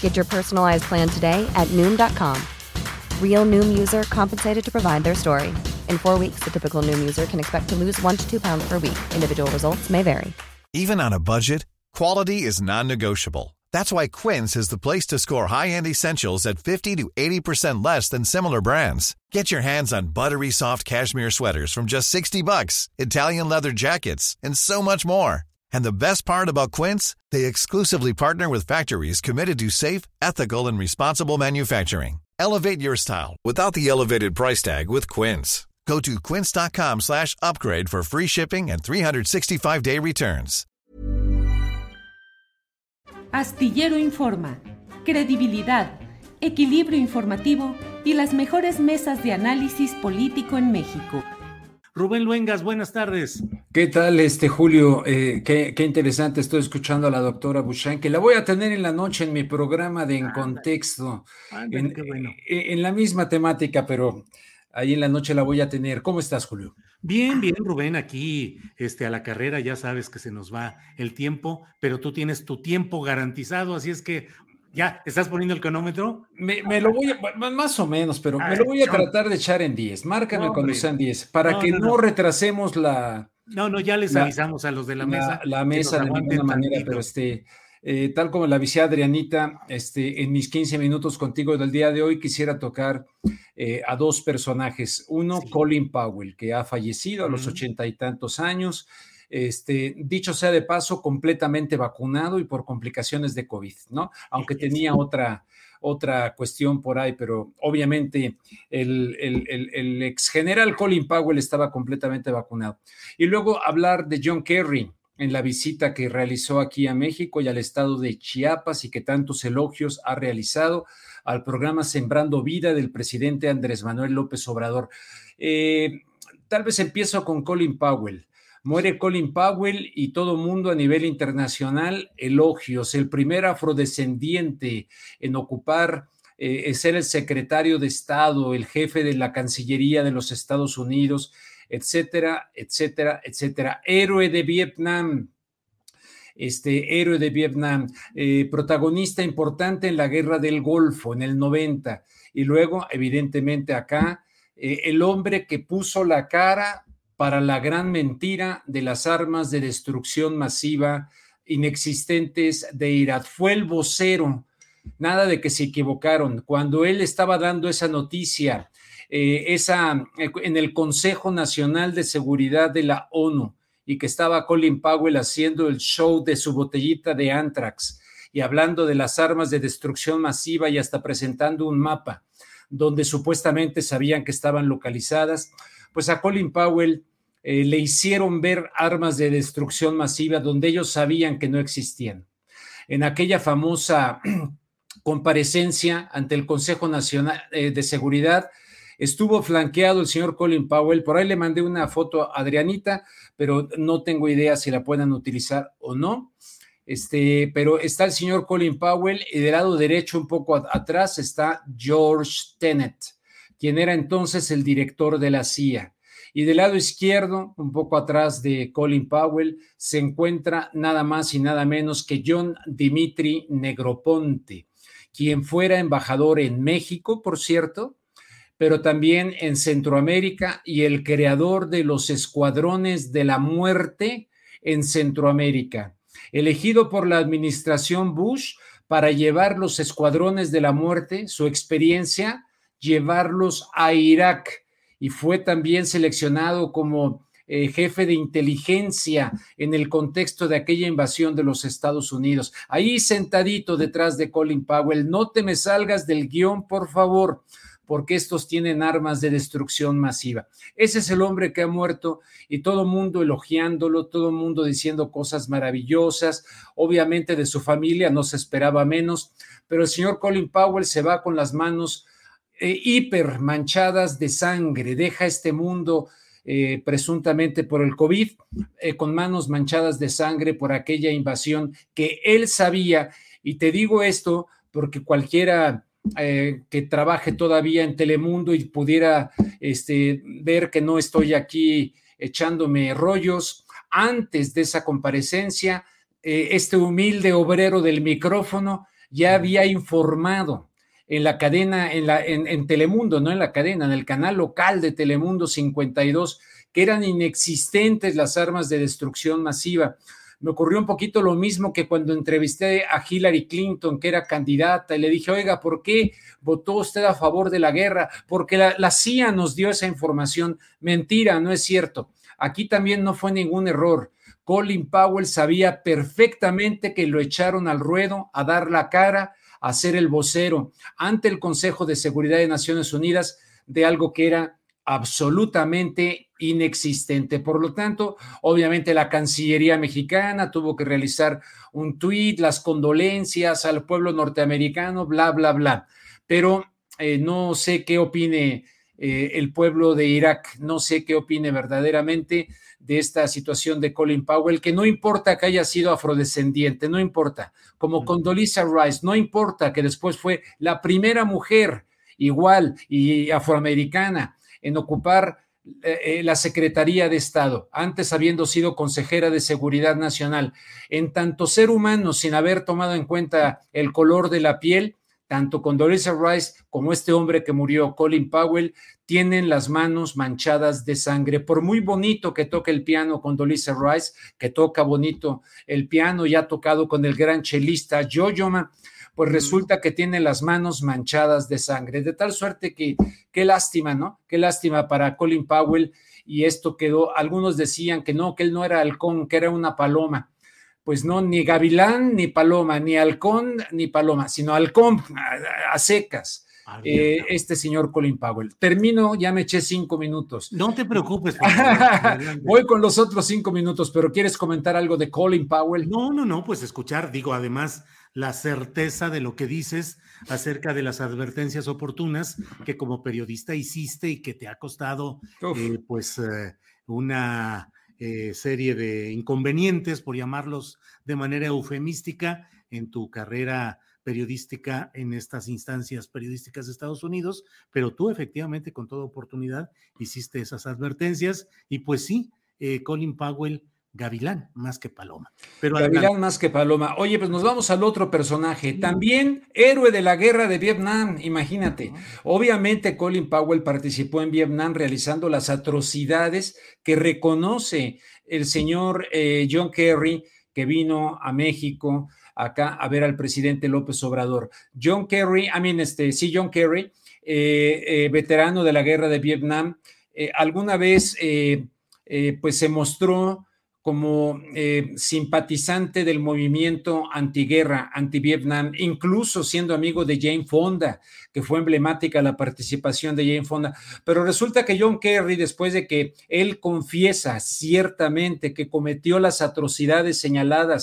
Get your personalized plan today at Noom.com. Real Noom user compensated to provide their story. In four weeks, the typical Noom user can expect to lose one to two pounds per week. Individual results may vary. Even on a budget, quality is non-negotiable. That's why Quince is the place to score high-end essentials at 50 to 80% less than similar brands. Get your hands on buttery soft cashmere sweaters from just 60 bucks, Italian leather jackets, and so much more. And the best part about Quince, they exclusively partner with factories committed to safe, ethical, and responsible manufacturing. Elevate your style without the elevated price tag with Quince. Go to quince.com slash upgrade for free shipping and 365-day returns. Astillero Informa, credibilidad, equilibrio informativo y las mejores mesas de análisis político en México. Rubén Luengas, buenas tardes. ¿Qué tal, este Julio? Eh, qué, qué, interesante, estoy escuchando a la doctora Bushan, que la voy a tener en la noche en mi programa de En Contexto, en, qué bueno. en, en, la misma temática, pero ahí en la noche la voy a tener. ¿Cómo estás, Julio? Bien, bien, Rubén, aquí este, a la carrera ya sabes que se nos va el tiempo, pero tú tienes tu tiempo garantizado, así es que ¿Ya? ¿Estás poniendo el cronómetro? Me, me, lo voy a, más o menos, pero me lo voy a tratar de echar en 10. Márcame no, cuando sean 10, para no, que no, no, retrasemos la. No, no, ya les la, avisamos a los de la, la mesa. La mesa de ninguna manera, tantito. pero este. Eh, tal como la avisé Adrianita, este, en mis 15 minutos contigo del día de hoy quisiera tocar eh, a dos personajes. Uno, sí. Colin Powell, que ha fallecido a los ochenta y tantos años. Este, dicho sea de paso, completamente vacunado y por complicaciones de COVID, ¿no? Aunque tenía otra, otra cuestión por ahí, pero obviamente el, ex general Colin Powell estaba completamente vacunado. Y luego hablar de John Kerry en la visita que realizó aquí a México y al estado de Chiapas y que tantos elogios ha realizado al programa Sembrando Vida del presidente Andrés Manuel López Obrador. Eh, tal vez empiezo con Colin Powell. Muere Colin Powell y todo mundo a nivel internacional elogios. El primer afrodescendiente en ocupar, eh, ser el secretario de Estado, el jefe de la Cancillería de los Estados Unidos, etcétera, etcétera, etcétera. Héroe de Vietnam. Este héroe de Vietnam, eh, protagonista importante en la guerra del Golfo en el 90. Y luego, evidentemente, acá, eh, el hombre que puso la cara para la gran mentira de las armas de destrucción masiva inexistentes de Irak. Fue el vocero, nada de que se equivocaron. Cuando él estaba dando esa noticia, eh, esa, en el Consejo Nacional de Seguridad de la ONU, y que estaba Colin Powell haciendo el show de su botellita de Antrax y hablando de las armas de destrucción masiva y hasta presentando un mapa donde supuestamente sabían que estaban localizadas, pues a Colin Powell eh, le hicieron ver armas de destrucción masiva donde ellos sabían que no existían. En aquella famosa comparecencia ante el Consejo Nacional eh, de Seguridad, estuvo flanqueado el señor Colin Powell. Por ahí le mandé una foto a Adrianita, pero no tengo idea si la puedan utilizar o no. Este, pero está el señor Colin Powell y del lado derecho, un poco atrás, está George Tenet, quien era entonces el director de la CIA. Y del lado izquierdo, un poco atrás de Colin Powell, se encuentra nada más y nada menos que John Dimitri Negroponte, quien fuera embajador en México, por cierto, pero también en Centroamérica y el creador de los escuadrones de la muerte en Centroamérica, elegido por la administración Bush para llevar los escuadrones de la muerte, su experiencia, llevarlos a Irak y fue también seleccionado como eh, jefe de inteligencia en el contexto de aquella invasión de los Estados Unidos. Ahí sentadito detrás de Colin Powell, no te me salgas del guion, por favor, porque estos tienen armas de destrucción masiva. Ese es el hombre que ha muerto y todo mundo elogiándolo, todo mundo diciendo cosas maravillosas. Obviamente de su familia no se esperaba menos, pero el señor Colin Powell se va con las manos eh, hiper manchadas de sangre, deja este mundo eh, presuntamente por el COVID, eh, con manos manchadas de sangre por aquella invasión que él sabía. Y te digo esto porque cualquiera eh, que trabaje todavía en Telemundo y pudiera este, ver que no estoy aquí echándome rollos, antes de esa comparecencia, este humilde obrero del micrófono ya había informado en la cadena, en, la, en, Telemundo, no en la cadena, en el canal local de Telemundo 52, que eran inexistentes las armas de destrucción masiva. Me ocurrió un poquito lo mismo que cuando entrevisté a Hillary Clinton, que era candidata, y le dije, oiga, ¿por qué votó usted a favor de la guerra? Porque la, la CIA nos dio esa información. Mentira, no es cierto. Aquí también no fue ningún error. Colin Powell sabía perfectamente que lo echaron al ruedo a dar la cara a ser el vocero ante el Consejo de Seguridad de Naciones Unidas de algo que era absolutamente inexistente. Por lo tanto, obviamente la Cancillería mexicana tuvo que realizar un tuit, las condolencias al pueblo norteamericano, bla, bla, bla. Pero eh, no sé qué opine eh, el pueblo de Irak, no sé qué opine verdaderamente de esta situación de Colin Powell, que no importa que haya sido afrodescendiente, no importa, como con Dolisa Rice, no importa que después fue la primera mujer igual y afroamericana en ocupar eh, eh, la Secretaría de Estado, antes habiendo sido consejera de Seguridad Nacional. En tanto ser humano, sin haber tomado en cuenta el color de la piel, tanto con Dolisa Rice como este hombre que murió, Colin Powell, tienen las manos manchadas de sangre. Por muy bonito que toque el piano con Dolisa Rice, que toca bonito el piano y ha tocado con el gran chelista Jojo pues resulta que tiene las manos manchadas de sangre. De tal suerte que, qué lástima, ¿no? Qué lástima para Colin Powell. Y esto quedó, algunos decían que no, que él no era halcón, que era una paloma pues no, ni gavilán ni paloma, ni halcón ni paloma, sino halcón a, secas. Eh, este señor Colin Powell. Termino, ya me eché cinco minutos. No te preocupes. Voy con los otros cinco minutos, pero ¿quieres comentar algo de Colin Powell? No, no, no, pues escuchar, digo, además la certeza de lo que dices acerca de las advertencias oportunas que como periodista hiciste y que te ha costado, eh, pues, eh, una eh, serie de inconvenientes, por llamarlos de manera eufemística, en tu carrera periodística en estas instancias periodísticas de Estados Unidos, pero tú efectivamente con toda oportunidad hiciste esas advertencias. Y pues sí, eh, Colin Powell Gavilán más que Paloma. Pero Gavilán más que Paloma. Oye, pues nos vamos al otro personaje, también héroe de la guerra de Vietnam, imagínate. Obviamente Colin Powell participó en Vietnam realizando las atrocidades que reconoce el señor eh, John Kerry, que vino a México acá a ver al presidente López Obrador. John Kerry, I mean, este, sí, John Kerry, eh, eh, veterano de la guerra de Vietnam, alguna vez pues se mostró como eh, simpatizante del movimiento antiguerra, anti-Vietnam, incluso siendo amigo de Jane Fonda, que fue emblemática la participación de Jane Fonda. Pero resulta que John Kerry, después de que él confiesa ciertamente que cometió las atrocidades señaladas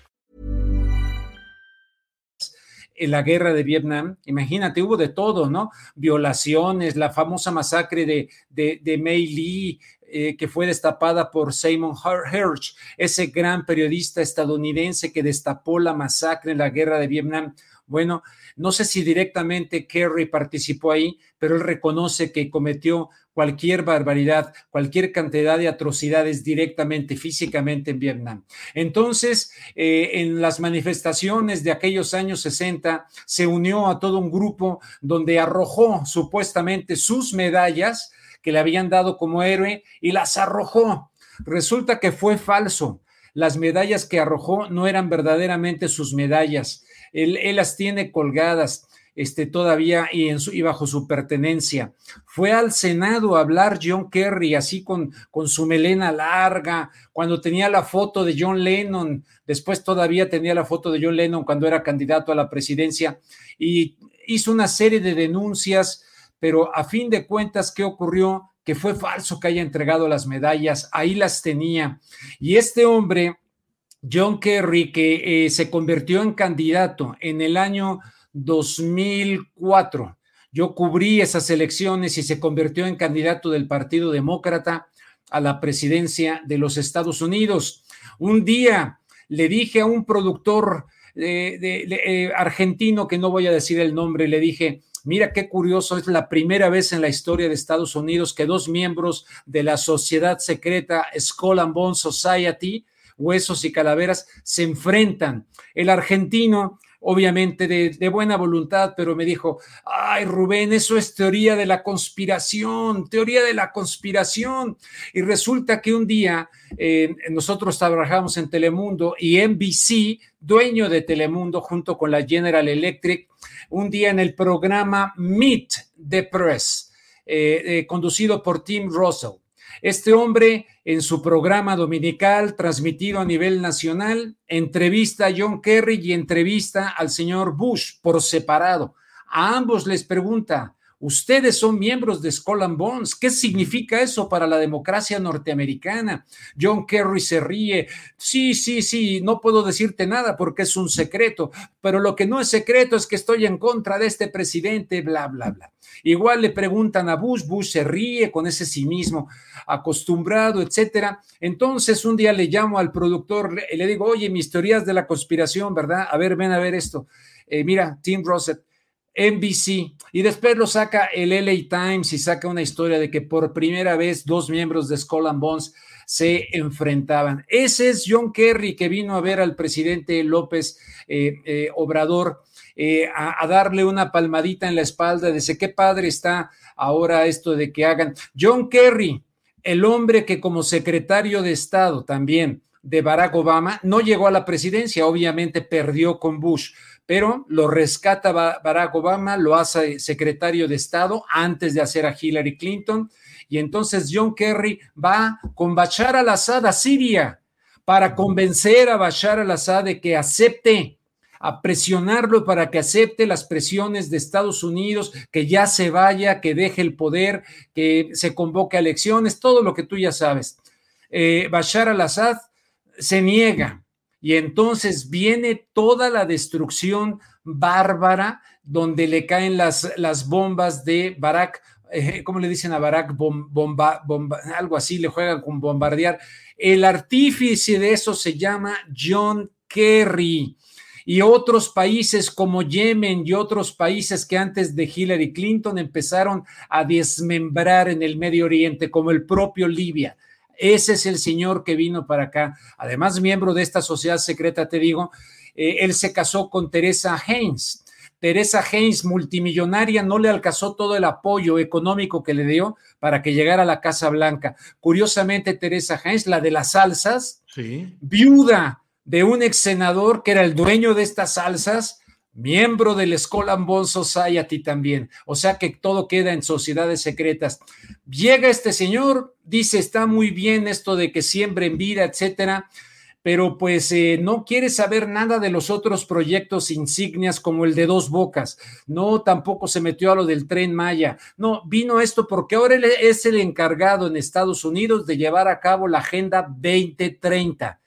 En la guerra de Vietnam. Imagínate, hubo de todo, ¿no? Violaciones, la famosa masacre de, de, de Mei Lee, eh, que fue destapada por Simon Hirsch, ese gran periodista estadounidense que destapó la masacre en la guerra de Vietnam. Bueno, no sé si directamente Kerry participó ahí, pero él reconoce que cometió cualquier barbaridad, cualquier cantidad de atrocidades directamente, físicamente en Vietnam. Entonces, eh, en las manifestaciones de aquellos años 60, se unió a todo un grupo donde arrojó supuestamente sus medallas que le habían dado como héroe y las arrojó. Resulta que fue falso. Las medallas que arrojó no eran verdaderamente sus medallas. Él, las tiene colgadas este, todavía y, bajo su pertenencia. Fue al Senado a hablar John Kerry, así con, con su melena larga, cuando tenía la foto de John Lennon, después todavía tenía la foto de John Lennon cuando era candidato a la presidencia, y hizo una serie de denuncias pero a fin de cuentas, ¿qué ocurrió? Que fue falso que haya entregado las medallas, ahí las tenía. Y este hombre, John Kerry, que eh, se convirtió en candidato en el año 2004, yo cubrí esas elecciones y se convirtió en candidato del Partido Demócrata a la presidencia de los Estados Unidos. Un día le dije a un productor eh, de, eh, argentino, que no voy a decir el nombre, le dije, Mira qué curioso, es la primera vez en la historia de Estados Unidos que dos miembros de la sociedad secreta Skull and Bone Society, Huesos y Calaveras, se enfrentan. El argentino obviamente de, buena voluntad, pero me dijo, ay Rubén, eso es teoría de la conspiración, teoría de la conspiración. Y resulta que un día eh, nosotros trabajamos en Telemundo y NBC, dueño de Telemundo, junto con la General Electric, un día en el programa Meet the Press, eh, eh, conducido por Tim Russell. Este hombre, en su programa dominical transmitido a nivel nacional, entrevista a John Kerry y entrevista al señor Bush por separado. A ambos les pregunta, Ustedes son miembros de Skull and Bones. ¿Qué significa eso para la democracia norteamericana? John Kerry se ríe. Sí, sí, sí, no puedo decirte nada porque es un secreto, pero lo que no es secreto es que estoy en contra de este presidente, bla, bla, bla. Igual le preguntan a Bush, Bush se ríe con ese cinismo acostumbrado, etcétera. Entonces un día le llamo al productor y le digo, oye, mis teorías de la conspiración, ¿verdad? A ver, ven a ver esto. Eh, mira, Tim Rossett, NBC y después lo saca el LA Times y saca una historia de que por primera vez dos miembros de Skull and Bones se enfrentaban. Ese es John Kerry que vino a ver al presidente López eh, eh, Obrador eh, a, a, darle una palmadita en la espalda, dice qué padre está ahora esto de que hagan. John Kerry, el hombre que como secretario de Estado también de Barack Obama no llegó a la presidencia, obviamente perdió con Bush pero lo rescata Barack Obama, lo hace secretario de Estado antes de hacer a Hillary Clinton, y entonces John Kerry va con Bashar al-Assad a Siria para convencer a Bashar al-Assad de que acepte a presionarlo para que acepte las presiones de Estados Unidos, que ya se vaya, que deje el poder, que se convoque a elecciones, todo lo que tú ya sabes. Eh, Bashar al-Assad se niega, y entonces viene toda la destrucción bárbara donde le caen las, las bombas de Barack, eh, ¿cómo le dicen a Barack? bomba, bomba, algo así, le juegan con bombardear. El artífice de eso se llama John Kerry. Y otros países como Yemen y otros países que antes de Hillary Clinton empezaron a desmembrar en el Medio Oriente, como el propio Libia. Ese es el señor que vino para acá. Además, miembro de esta sociedad secreta, te digo, eh, él se casó con Teresa Haynes. Teresa Haynes, multimillonaria, no le alcanzó todo el apoyo económico que le dio para que llegara a la Casa Blanca. Curiosamente, Teresa Haynes, la de las salsas, viuda de un ex senador que era el dueño de estas salsas, miembro del Skull and Bone Society también. O sea que todo queda en sociedades secretas. Llega este señor, dice, está muy bien esto de que siembren vida, etcétera, pero pues eh, no quiere saber nada de los otros proyectos insignias como el de Dos Bocas. No, tampoco se metió a lo del tren Maya. No, vino esto porque ahora es el encargado en Estados Unidos de llevar a cabo la Agenda 2030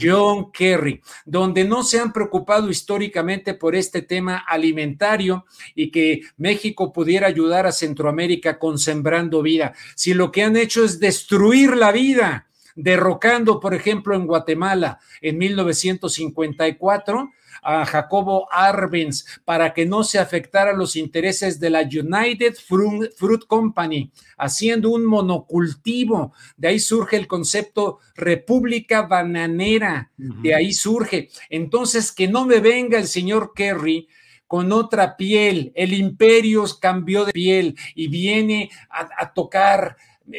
John Kerry, donde no se han preocupado históricamente por este tema alimentario y que México pudiera ayudar a Centroamérica con Sembrando Vida, si lo que han hecho es destruir la vida, derrocando, por ejemplo, en Guatemala en 1954 a Jacobo Arbenz para que no se afectara los intereses de la United Fruit Company, haciendo un monocultivo. De ahí surge el concepto República Bananera, de ahí surge. Entonces, que no me venga el señor Kerry con otra piel. El imperio cambió de piel y viene a tocar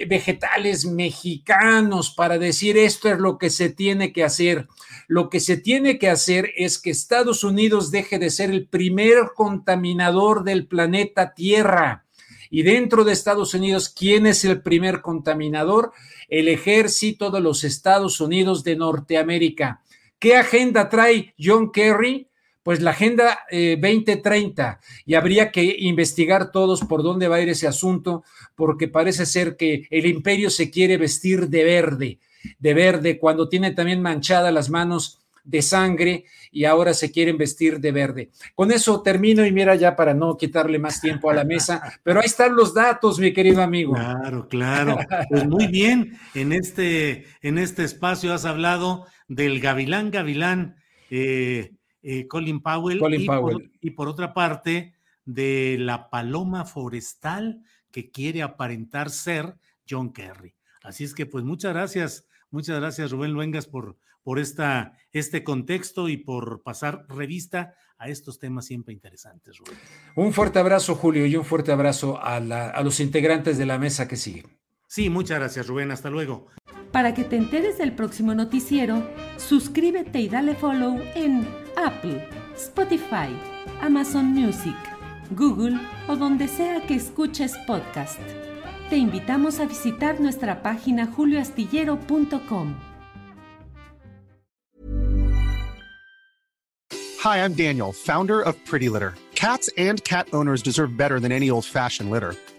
vegetales mexicanos para decir esto es lo que se tiene que hacer. Lo que se tiene que hacer es que Estados Unidos deje de ser el primer contaminador del planeta Tierra. Y dentro de Estados Unidos, ¿quién es el primer contaminador? El ejército de los Estados Unidos de Norteamérica. ¿Qué agenda trae John Kerry? Pues la Agenda 2030 eh, y habría que investigar todos por dónde va a ir ese asunto, porque parece ser que el imperio se quiere vestir de verde, de verde, cuando tiene también manchadas las manos de sangre y ahora se quieren vestir de verde. Con eso termino y mira ya para no quitarle más tiempo a la mesa, pero ahí están los datos, mi querido amigo. Claro, claro. Pues muy bien, en este, en este espacio has hablado del Gavilán Gavilán. Eh, eh, Colin Powell, y, Por, otra parte de la paloma forestal que quiere aparentar ser John Kerry. Así es que pues muchas gracias, muchas gracias Rubén Luengas por, por esta, este contexto y por pasar revista a estos temas siempre interesantes, Rubén. Un fuerte abrazo, Julio, y un fuerte abrazo a, a los integrantes de la mesa que siguen. Sí, muchas gracias, Rubén. Hasta luego. Para que te enteres del próximo noticiero, suscríbete y dale follow en Apple, Spotify, Amazon Music, Google o donde sea que escuches podcast. Te invitamos a visitar nuestra página julioastillero.com. Hi, I'm Daniel, founder of Pretty Litter. Cats and cat owners deserve better than any old-fashioned litter.